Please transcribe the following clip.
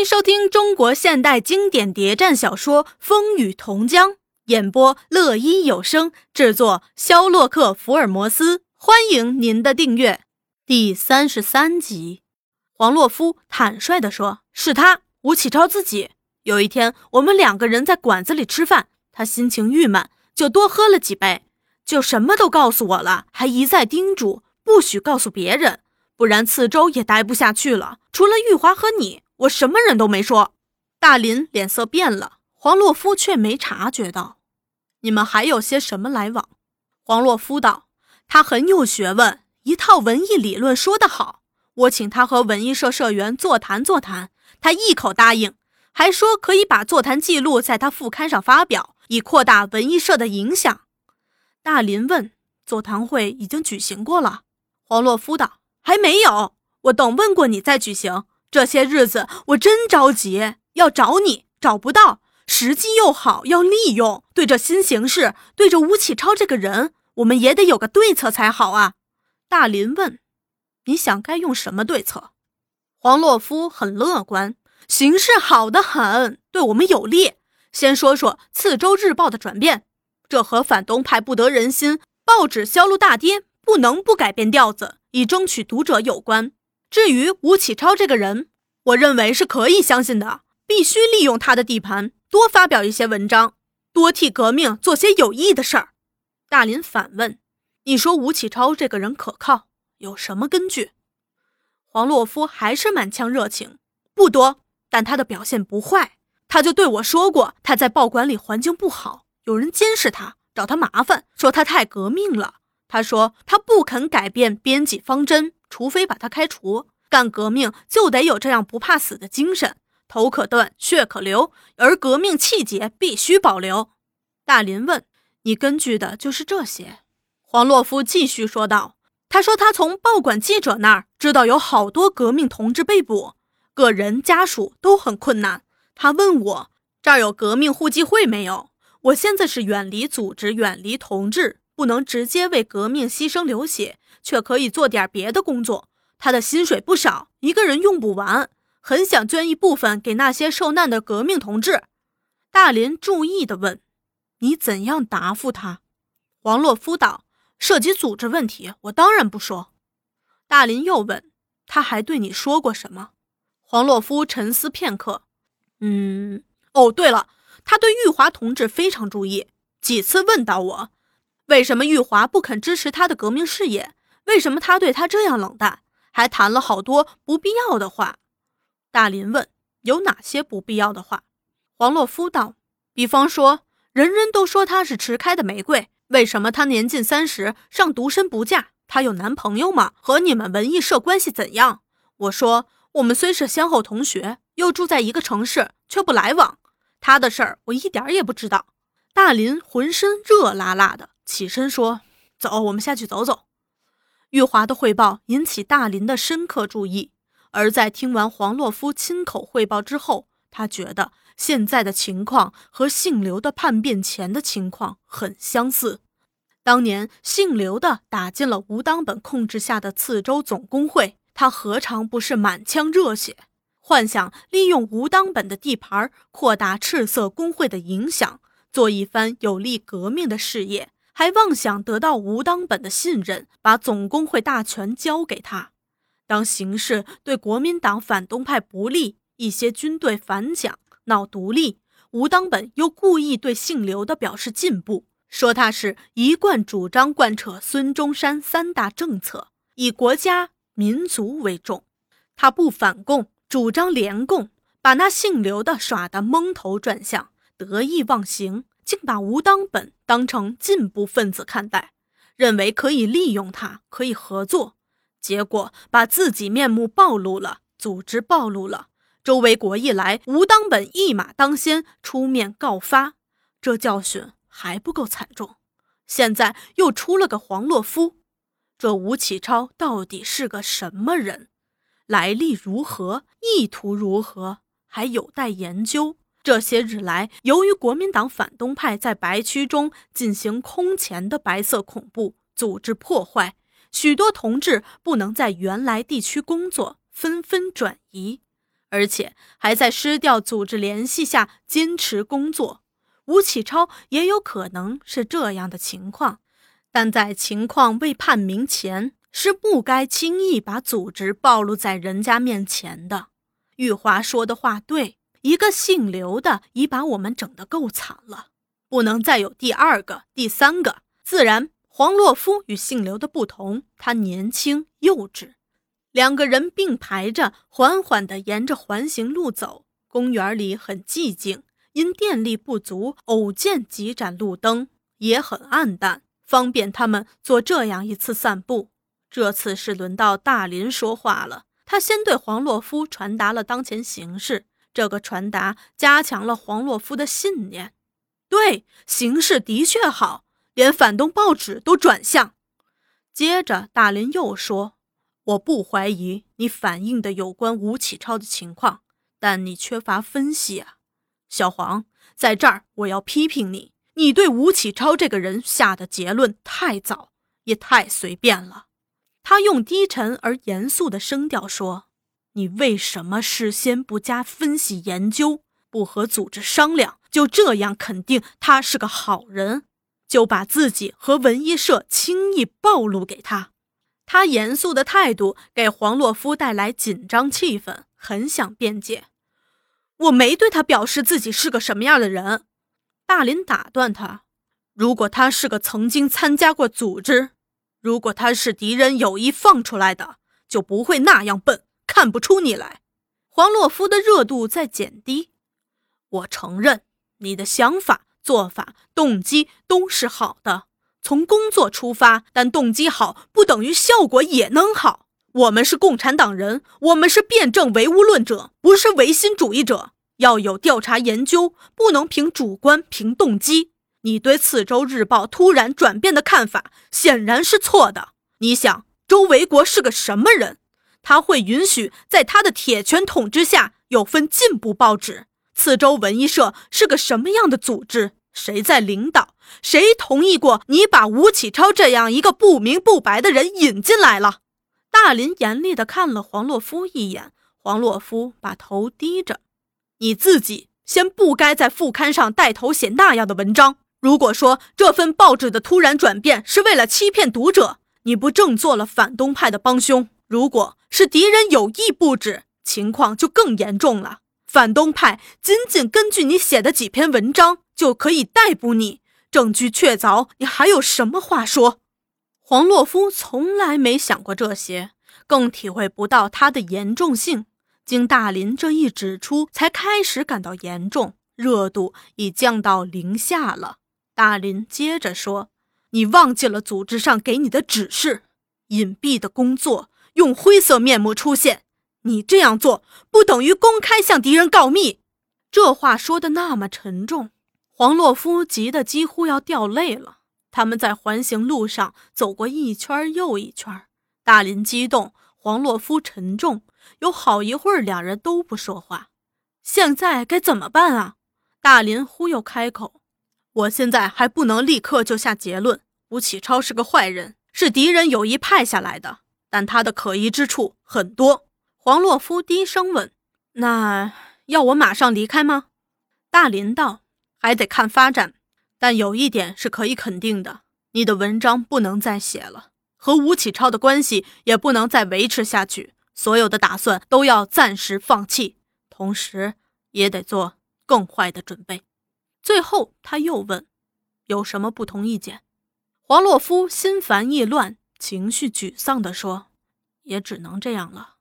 迎收听中国现代经典谍战小说《风雨同江》，演播乐一有声，制作肖洛克福尔摩斯。欢迎您的订阅。第三十三集，黄洛夫坦率地说：“是他，吴启超自己。有一天，我们两个人在馆子里吃饭，他心情郁闷，就多喝了几杯，就什么都告诉我了，还一再叮嘱不许告诉别人，不然次周也待不下去了。除了玉华和你。”我什么人都没说，大林脸色变了，黄洛夫却没察觉到。你们还有些什么来往？黄洛夫道：“他很有学问，一套文艺理论说得好。我请他和文艺社社员座谈座谈，他一口答应，还说可以把座谈记录在他副刊上发表，以扩大文艺社的影响。”大林问：“座谈会已经举行过了？”黄洛夫道：“还没有，我等问过你再举行。”这些日子我真着急，要找你找不到，时机又好，要利用。对着新形势，对着吴启超这个人，我们也得有个对策才好啊。大林问：“你想该用什么对策？”黄洛夫很乐观：“形势好得很，对我们有利。先说说《次州日报》的转变，这和反动派不得人心，报纸销路大跌，不能不改变调子，以争取读者有关。”至于吴启超这个人，我认为是可以相信的，必须利用他的地盘，多发表一些文章，多替革命做些有益的事儿。大林反问：“你说吴启超这个人可靠，有什么根据？”黄洛夫还是满腔热情，不多，但他的表现不坏。他就对我说过，他在报馆里环境不好，有人监视他，找他麻烦，说他太革命了。他说他不肯改变编辑方针。除非把他开除，干革命就得有这样不怕死的精神，头可断，血可流，而革命气节必须保留。大林问：“你根据的就是这些？”黄洛夫继续说道：“他说他从报馆记者那儿知道有好多革命同志被捕，个人家属都很困难。他问我这儿有革命互济会没有？我现在是远离组织，远离同志，不能直接为革命牺牲流血。”却可以做点别的工作。他的薪水不少，一个人用不完，很想捐一部分给那些受难的革命同志。大林注意地问：“你怎样答复他？”黄洛夫道：“涉及组织问题，我当然不说。”大林又问：“他还对你说过什么？”黄洛夫沉思片刻：“嗯，哦，对了，他对玉华同志非常注意，几次问到我，为什么玉华不肯支持他的革命事业。”为什么他对他这样冷淡？还谈了好多不必要的话。大林问：“有哪些不必要的话？”黄洛夫道：“比方说，人人都说她是迟开的玫瑰，为什么她年近三十尚独身不嫁？她有男朋友吗？和你们文艺社关系怎样？”我说：“我们虽是先后同学，又住在一个城市，却不来往。她的事儿我一点也不知道。”大林浑身热辣辣的，起身说：“走，我们下去走走。”玉华的汇报引起大林的深刻注意，而在听完黄洛夫亲口汇报之后，他觉得现在的情况和姓刘的叛变前的情况很相似。当年姓刘的打进了吴当本控制下的次州总工会，他何尝不是满腔热血，幻想利用吴当本的地盘扩大赤色工会的影响，做一番有利革命的事业。还妄想得到吴当本的信任，把总工会大权交给他。当形势对国民党反动派不利，一些军队反蒋闹独立，吴当本又故意对姓刘的表示进步，说他是一贯主张贯彻孙中山三大政策，以国家民族为重。他不反共，主张联共，把那姓刘的耍得蒙头转向，得意忘形。竟把吴当本当成进步分子看待，认为可以利用他，可以合作，结果把自己面目暴露了，组织暴露了。周维国一来，吴当本一马当先，出面告发，这教训还不够惨重。现在又出了个黄洛夫，这吴启超到底是个什么人？来历如何？意图如何？还有待研究。这些日来，由于国民党反动派在白区中进行空前的白色恐怖、组织破坏，许多同志不能在原来地区工作，纷纷转移。而且还在失掉组织联系下坚持工作。吴启超也有可能是这样的情况，但在情况未判明前，是不该轻易把组织暴露在人家面前的。玉华说的话对，一个姓刘的已把我们整得够惨了，不能再有第二个、第三个。自然，黄洛夫与姓刘的不同，他年轻幼稚。两个人并排着，缓缓地沿着环形路走。公园里很寂静，因电力不足，偶见几盏路灯，也很暗淡，方便他们做这样一次散步。这次是轮到大林说话了，他先对黄洛夫传达了当前形势。这个传达加强了黄洛夫的信念。对，形势的确好，连反动报纸都转向。接着，大林又说。我不怀疑你反映的有关吴启超的情况，但你缺乏分析啊，小黄，在这儿我要批评你，你对吴启超这个人下的结论太早，也太随便了。他用低沉而严肃的声调说：“你为什么事先不加分析研究，不和组织商量，就这样肯定他是个好人，就把自己和文艺社轻易暴露给他？”他严肃的态度给黄洛夫带来紧张气氛，很想辩解。我没对他表示自己是个什么样的人。大林打断他：“如果他是个曾经参加过组织，如果他是敌人有意放出来的，就不会那样笨，看不出你来。”黄洛夫的热度在减低。我承认你的想法、做法、动机都是好的。从工作出发，但动机好不等于效果也能好。我们是共产党人，我们是辩证唯物论者，不是唯心主义者。要有调查研究，不能凭主观、凭动机。你对《次州日报》突然转变的看法显然是错的。你想，周维国是个什么人？他会允许在他的铁拳统治下有份进步报纸？次州文艺社是个什么样的组织？谁在领导？谁同意过你把吴启超这样一个不明不白的人引进来了？大林严厉地看了黄洛夫一眼，黄洛夫把头低着。你自己先不该在副刊上带头写那样的文章。如果说这份报纸的突然转变是为了欺骗读者，你不正做了反动派的帮凶？如果是敌人有意布置，情况就更严重了。反动派仅仅根据你写的几篇文章。就可以逮捕你，证据确凿，你还有什么话说？黄洛夫从来没想过这些，更体会不到它的严重性。经大林这一指出，才开始感到严重，热度已降到零下了。大林接着说：“你忘记了组织上给你的指示，隐蔽的工作，用灰色面目出现。你这样做，不等于公开向敌人告密。”这话说的那么沉重。黄洛夫急得几乎要掉泪了。他们在环形路上走过一圈又一圈。大林激动，黄洛夫沉重。有好一会儿，两人都不说话。现在该怎么办啊？大林忽又开口：“我现在还不能立刻就下结论。吴启超是个坏人，是敌人有意派下来的，但他的可疑之处很多。”黄洛夫低声问：“那要我马上离开吗？”大林道。还得看发展，但有一点是可以肯定的：你的文章不能再写了，和吴启超的关系也不能再维持下去。所有的打算都要暂时放弃，同时也得做更坏的准备。最后，他又问：“有什么不同意见？”黄洛夫心烦意乱、情绪沮丧地说：“也只能这样了。”